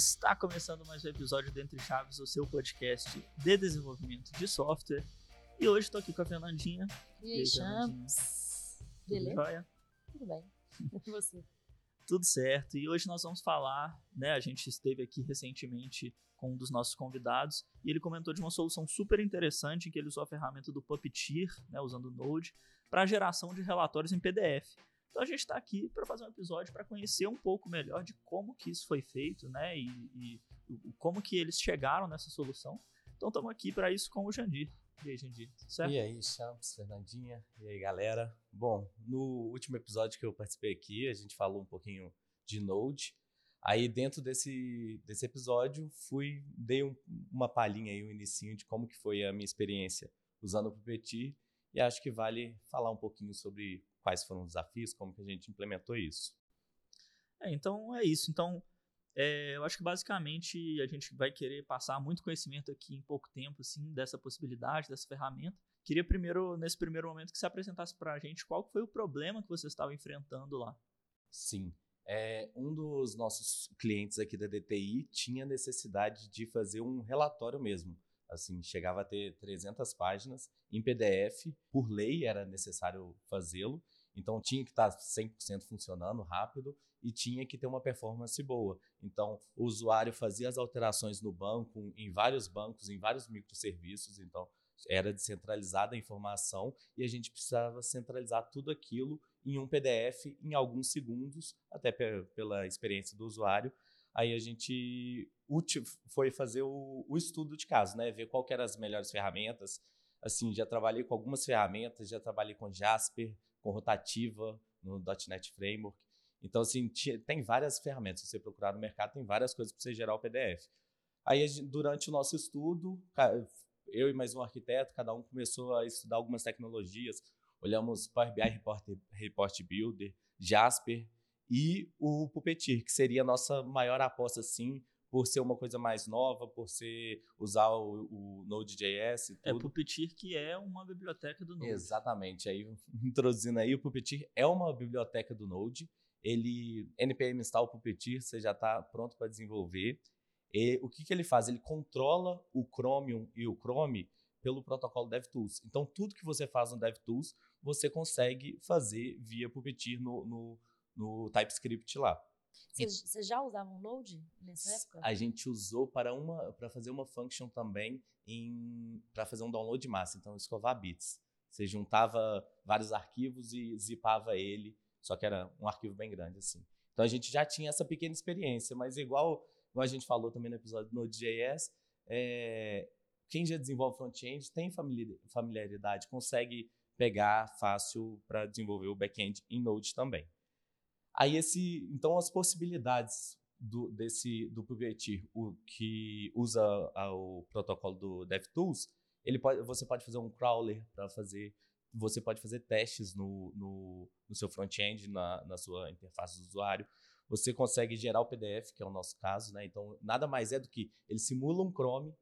Está começando mais um episódio do Entre Chaves, o seu podcast de desenvolvimento de software. E hoje estou aqui com a Fernandinha. E aí, Champs? Beleza? Tudo bem. E você? Tudo certo. E hoje nós vamos falar, né? A gente esteve aqui recentemente com um dos nossos convidados e ele comentou de uma solução super interessante em que ele usou a ferramenta do Puppeteer, né, usando o Node, para geração de relatórios em PDF. Então a gente está aqui para fazer um episódio para conhecer um pouco melhor de como que isso foi feito, né, e, e, como que eles chegaram nessa solução. Então estamos aqui para isso com o Jandir. E aí, Jandir, certo? E aí, Champs, Fernandinha, e aí, galera. Bom, no último episódio que eu participei aqui, a gente falou um pouquinho de Node. Aí, dentro desse, desse episódio, fui, dei um, uma palhinha aí, um inicinho de como que foi a minha experiência usando o Puppeteer. E acho que vale falar um pouquinho sobre quais foram os desafios, como que a gente implementou isso. É, então é isso. Então, é, eu acho que basicamente a gente vai querer passar muito conhecimento aqui em pouco tempo, assim, dessa possibilidade, dessa ferramenta. Queria primeiro, nesse primeiro momento, que você apresentasse para a gente qual foi o problema que você estava enfrentando lá. Sim. É, um dos nossos clientes aqui da DTI tinha necessidade de fazer um relatório mesmo. Assim, chegava a ter 300 páginas em PDF. Por lei era necessário fazê-lo. Então tinha que estar 100% funcionando rápido e tinha que ter uma performance boa. Então o usuário fazia as alterações no banco, em vários bancos, em vários microserviços. Então era descentralizada a informação e a gente precisava centralizar tudo aquilo em um PDF em alguns segundos, até pela experiência do usuário. Aí a gente foi fazer o, o estudo de caso, né? Ver qual eram as melhores ferramentas. Assim, já trabalhei com algumas ferramentas, já trabalhei com Jasper, com Rotativa, no .NET Framework. Então, assim, tem várias ferramentas. Se você procurar no mercado, tem várias coisas para você gerar o PDF. Aí, durante o nosso estudo, eu e mais um arquiteto, cada um começou a estudar algumas tecnologias. Olhamos Power BI Report, Report Builder, Jasper e o Puppeteer, que seria a nossa maior aposta, sim, por ser uma coisa mais nova, por ser usar o, o Node.js e é, tudo. É, Puppeteer que é uma biblioteca do Node. Exatamente. Aí, introduzindo aí, o Puppeteer é uma biblioteca do Node. Ele, npm install Puppeteer, você já está pronto para desenvolver. E o que, que ele faz? Ele controla o Chromium e o Chrome pelo protocolo DevTools. Então, tudo que você faz no DevTools, você consegue fazer via Puppeteer no, no, no TypeScript lá. Você já usava um Node nessa época? A gente usou para uma para fazer uma function também para fazer um download de massa, então escovar bits. Você juntava vários arquivos e zipava ele, só que era um arquivo bem grande assim. Então a gente já tinha essa pequena experiência, mas igual, igual a gente falou também no episódio do Node.js, é, quem já desenvolve front-end tem familiaridade, consegue pegar fácil para desenvolver o back-end em Node também. Aí esse, então as possibilidades do, desse do Puppeteer, o que usa a, o protocolo do DevTools, ele pode, você pode fazer um crawler para fazer, você pode fazer testes no, no, no seu front-end, na, na sua interface do usuário. Você consegue gerar o PDF, que é o nosso caso, né? Então nada mais é do que ele simula um Chrome,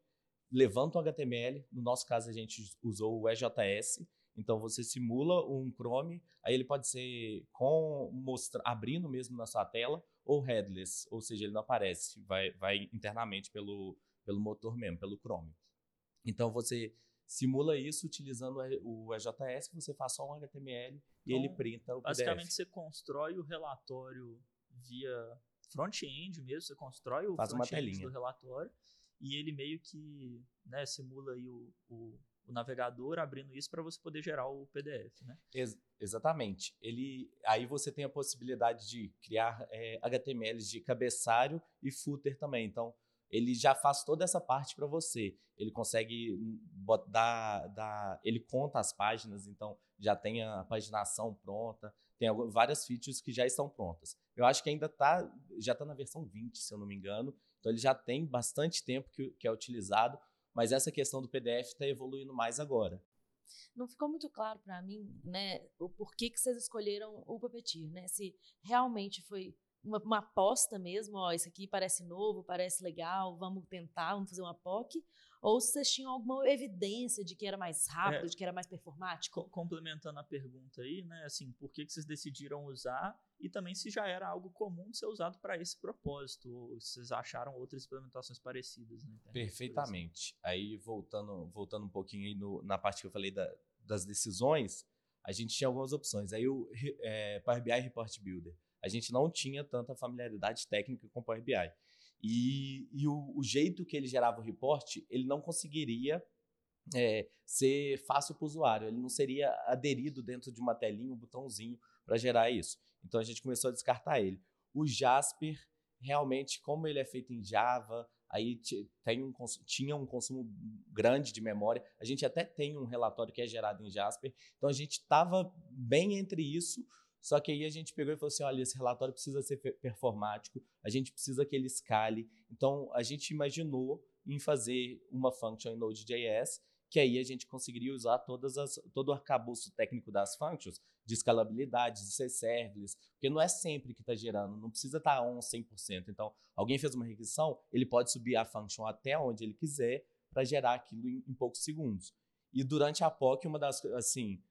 levanta um HTML. No nosso caso a gente usou o EJS então você simula um Chrome, aí ele pode ser com mostra, abrindo mesmo na sua tela ou headless, ou seja, ele não aparece, vai, vai internamente pelo, pelo motor mesmo, pelo Chrome. Então você simula isso utilizando o EJS, você faz só um HTML e ele então, printa o basicamente PDF. você constrói o relatório via front-end mesmo, você constrói o front-end do relatório e ele meio que né, simula aí o, o o navegador abrindo isso para você poder gerar o PDF, né? Ex exatamente. Ele, aí você tem a possibilidade de criar é, de cabeçário e footer também. Então, ele já faz toda essa parte para você. Ele consegue dar, dar, ele conta as páginas, então já tem a paginação pronta, tem várias features que já estão prontas. Eu acho que ainda tá, já está na versão 20, se eu não me engano. Então ele já tem bastante tempo que, que é utilizado mas essa questão do PDF está evoluindo mais agora. Não ficou muito claro para mim, né, o porquê que vocês escolheram o Puppeteer, né? Se realmente foi uma, uma, aposta mesmo, ó, isso aqui parece novo, parece legal, vamos tentar, vamos fazer uma POC, ou se vocês tinham alguma evidência de que era mais rápido, É. de que era mais performático. Co- complementando a pergunta aí, né, assim, por que, que vocês decidiram usar e também se já era algo comum de ser usado para esse propósito, ou se vocês acharam outras implementações parecidas na internet. Perfeitamente. Aí, voltando, voltando um pouquinho aí no- na parte que eu falei da- das decisões, a gente tinha algumas opções. Aí, o é, Power BI Report Builder. A gente não tinha tanta familiaridade técnica com Power BI. E, e o, o jeito que ele gerava o report, ele não conseguiria é, ser fácil para o usuário. Ele não seria aderido dentro de uma telinha, um botãozinho para gerar isso. Então, a gente começou a descartar ele. O Jasper, realmente, como ele é feito em Java, aí tem um, tinha um consumo grande de memória. A gente até tem um relatório que é gerado em Jasper. Então a gente estava bem entre isso. Só que aí a gente pegou e falou assim: olha, esse relatório precisa ser performático, a gente precisa que ele escale. Então a gente imaginou em fazer uma function em Node.js, que aí a gente conseguiria usar todas as, todo o arcabouço técnico das functions, de escalabilidade, de ser serverless, porque não é sempre que está gerando, não precisa estar on 100%. Então, alguém fez uma requisição, ele pode subir a function até onde ele quiser para gerar aquilo em, em poucos segundos. E durante a POC, uma das assim,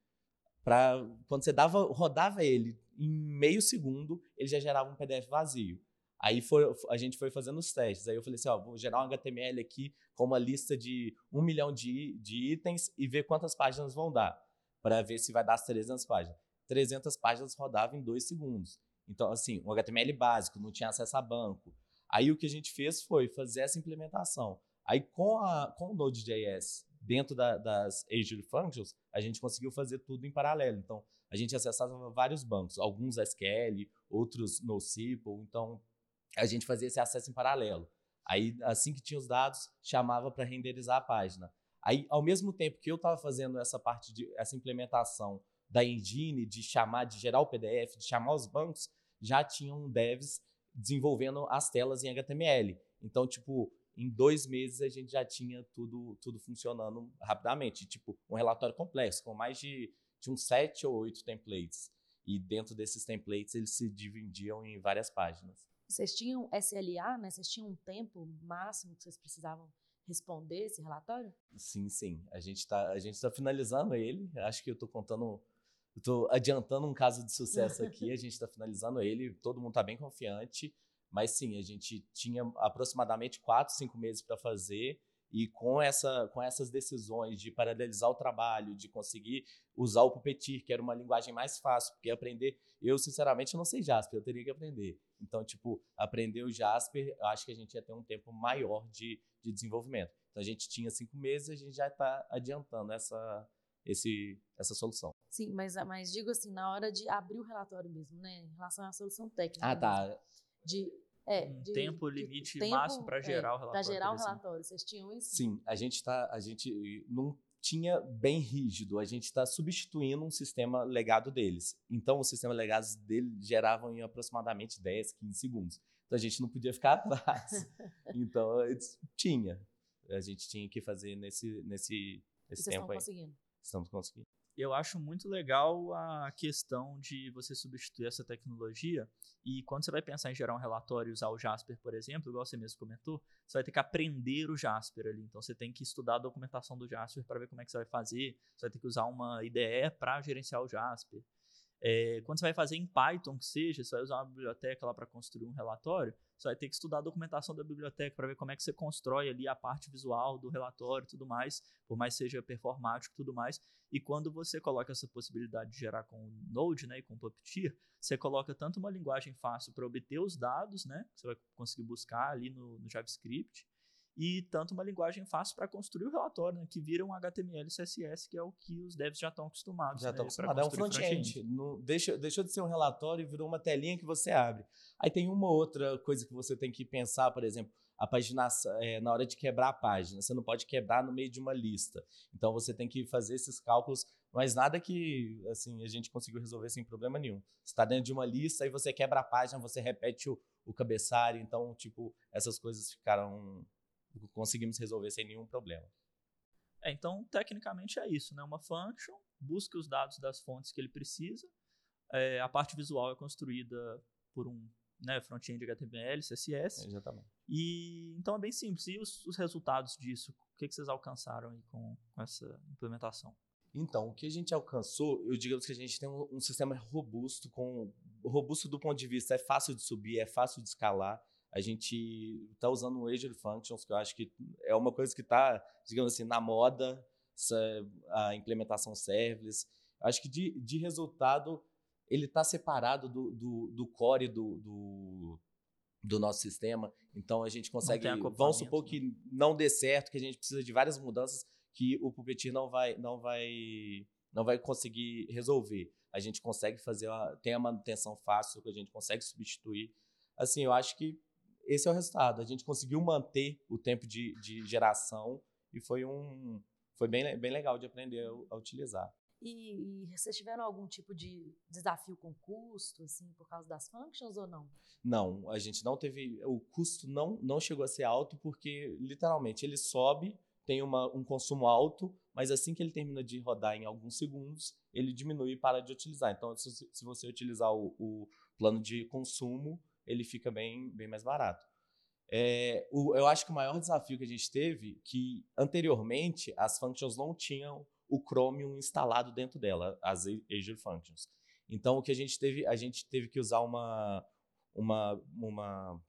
quando você dava, rodava ele em meio segundo, ele já gerava um PDF vazio. Aí foi, a gente foi fazendo os testes. Aí eu falei assim, ó, vou gerar um HTML aqui com uma lista de um milhão de, de itens e ver quantas páginas vão dar, para ver se vai dar as 300 páginas. 300 páginas rodava em dois segundos. Então, assim, um HTML básico, não tinha acesso a banco. Aí o que a gente fez foi fazer essa implementação. Aí com, a, com o Node.js dentro da, das Azure Functions, a gente conseguiu fazer tudo em paralelo. Então, a gente acessava vários bancos, alguns SQL, outros NoSQL. Então, a gente fazia esse acesso em paralelo. Aí, assim que tinha os dados, chamava para renderizar a página. Aí, ao mesmo tempo que eu estava fazendo essa parte de essa implementação da engine, de chamar, de gerar o PDF, de chamar os bancos, já tinham devs desenvolvendo as telas em HTML. Então, tipo, em dois meses a gente já tinha tudo, tudo funcionando rapidamente. Tipo, um relatório complexo, com mais de, de uns sete ou oito templates. E dentro desses templates eles se dividiam em várias páginas. Vocês tinham SLA, né? Vocês tinham um tempo máximo que vocês precisavam responder esse relatório? Sim, sim. A gente está tá finalizando ele. Acho que eu estou contando, tô adiantando um caso de sucesso aqui. A gente está finalizando ele. Todo mundo está bem confiante. Mas sim, a gente tinha aproximadamente quatro, cinco meses para fazer. E com, essa, com essas decisões de paralelizar o trabalho, de conseguir usar o Puppeteer, que era uma linguagem mais fácil, porque aprender. Eu, sinceramente, não sei Jasper, eu teria que aprender. Então, tipo, aprender o Jasper, eu acho que a gente ia ter um tempo maior de, de desenvolvimento. Então, a gente tinha cinco meses, a gente já está adiantando essa, esse, essa solução. Sim, mas, mas digo assim, na hora de abrir o relatório mesmo, né? Em relação à solução técnica. Ah, mesmo. De, é, Um de- tempo de- limite tempo, máximo para é, gerar o Para relatório. gerar o relatório. Vocês tinham isso? Sim, a gente tá, a gente não tinha bem rígido, a gente está substituindo um sistema legado deles. Então, os sistemas legados dele geravam em aproximadamente 10, 15 segundos. Então, a gente não podia ficar atrás. então, tinha. A gente tinha que fazer nesse, nesse, nesse vocês estão tempo aí. conseguindo. Estamos conseguindo. Eu acho muito legal a questão de você substituir essa tecnologia e quando você vai pensar em gerar um relatório e usar o Jasper, por exemplo, igual você mesmo comentou, você vai ter que aprender o Jasper ali. Então você tem que estudar a documentação do Jasper para ver como é que você vai fazer. Você vai ter que usar uma IDE para gerenciar o Jasper. É, quando você vai fazer em Python, que seja, você vai usar uma biblioteca lá para construir um relatório, você vai ter que estudar a documentação da biblioteca para ver como é que você constrói ali a parte visual do relatório e tudo mais, por mais seja performático e tudo mais. E quando você coloca essa possibilidade de gerar com o Node, né, e com o Puppeteer, você coloca tanto uma linguagem fácil para obter os dados, né, que você vai conseguir buscar ali no, no JavaScript, e tanto uma linguagem fácil para construir o relatório, né, que vira um HTML CSS, que é o que os devs já estão acostumados. Já né, estão pra acostumados. É um front-end. Não- deixa- deixou de ser um relatório e virou uma telinha que você abre. Aí tem uma outra coisa que você tem que pensar, por exemplo, a paginação, é, na hora de quebrar a página. Você não pode quebrar no meio de uma lista. Então você tem que fazer esses cálculos, mas nada que assim a gente conseguiu resolver sem problema nenhum. Você está dentro de uma lista e você quebra a página, você repete o, o cabeçalho. Então, tipo, essas coisas ficaram. Conseguimos resolver sem nenhum problema. É, então, tecnicamente é isso, né? Uma function busca os dados das fontes que ele precisa. é, a parte visual é construída por um né, front-end HTML, CSS. Exatamente. E então é bem simples. E os, os resultados disso? O que, que vocês alcançaram aí com, com essa implementação? Então, o que a gente alcançou, eu digo que a gente tem um, um, sistema robusto, com robusto do ponto de vista, é fácil de subir, é fácil de escalar. A gente está usando o Azure Functions, que eu acho que é uma coisa que está, digamos assim, na moda, a implementação serverless. Acho que de, de resultado, ele está separado do, do, do core do, do, do, nosso sistema. Então, a gente consegue, vamos supor né? que não dê certo, que a gente precisa de várias mudanças, que o Puppeteer não vai, não vai, não vai conseguir resolver. A gente consegue fazer, uma, tem a manutenção fácil, que a gente consegue substituir. Assim, eu acho que esse é o resultado. A gente conseguiu manter o tempo de, de geração e foi um foi bem, bem legal de aprender a, a utilizar. E, e, vocês tiveram algum tipo de desafio com custo, assim, por causa das functions ou não? Não, a gente não teve. O custo não, não chegou a ser alto, porque literalmente ele sobe tem uma, um consumo alto, mas assim que ele termina de rodar em alguns segundos, ele diminui e para de utilizar. Então, se, se você utilizar o, o, plano de consumo, ele fica bem, bem mais barato. É, o, eu acho que o maior desafio que a gente teve, que anteriormente as functions não tinham o Chromium instalado dentro dela, as Azure Functions. Então, o que a gente teve, a gente teve que usar uma, uma, uma,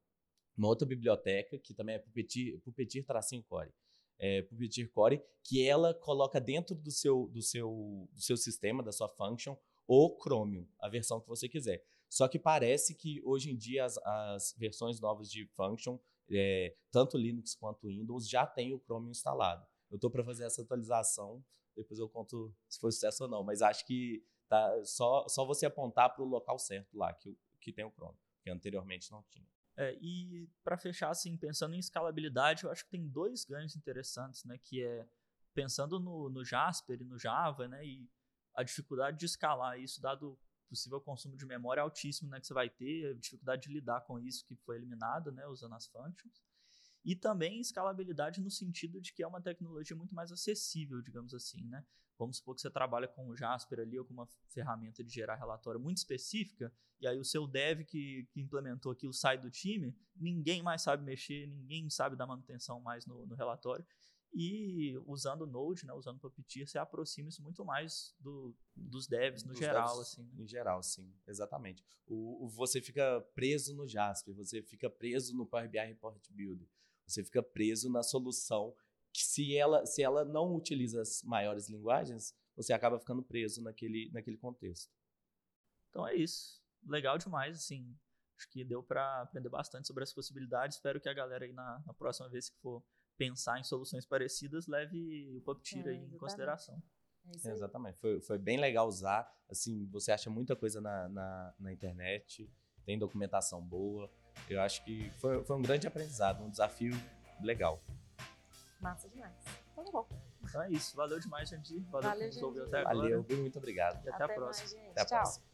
uma outra biblioteca, que também é Puppeteer, Puppeteer Core é, Puppeteer Core, que ela coloca dentro do seu, do, seu, do seu sistema, da sua function, o Chromium, a versão que você quiser. Só que parece que hoje em dia as, as versões novas de function, é, tanto Linux quanto Windows, já tem o Chromium instalado. Eu estou para fazer essa atualização, depois eu conto se foi sucesso ou não, mas acho que tá só, só você apontar para o local certo lá que, que tem o Chromium, que anteriormente não tinha. É, e para fechar, assim, pensando em escalabilidade, eu acho que tem dois ganhos interessantes, né? Que é pensando no, no Jasper e no Java, né? E a dificuldade de escalar isso, dado possível consumo de memória altíssimo né, que você vai ter, dificuldade de lidar com isso que foi eliminado, né, usando as functions. E também escalabilidade no sentido de que é uma tecnologia muito mais acessível, digamos assim, né? Vamos supor que você trabalha com o Jasper ali ou com uma ferramenta de gerar relatório muito específica, e aí o seu dev que, que implementou aquilo sai do time, ninguém mais sabe mexer, ninguém sabe dar manutenção mais no, no relatório. E usando Node, né, usando Puppeteer, você aproxima isso muito mais do, dos devs no dos geral. Devs, assim, né? Em geral, sim, exatamente. O, o, você fica preso no Jasper, você fica preso no Power BI Report Builder, você fica preso na solução que se ela, se ela não utiliza as maiores linguagens, você acaba ficando preso naquele, naquele contexto. Então é isso. Legal demais, assim. Acho que deu para aprender bastante sobre as possibilidades. Espero que a galera aí na, na próxima vez que for pensar em soluções parecidas leve o PubTir é, aí em consideração. É exatamente. Foi, foi bem legal usar. Assim, você acha muita coisa na, na, na internet, tem documentação boa. Eu acho que foi, foi um grande aprendizado, um desafio legal. Massa demais. Então tá bom. Então é isso. Valeu demais, gente. Valeu, Valeu, nos até agora. Valeu, muito obrigado. E até, até a próxima. Mais, até a Tchau. próxima.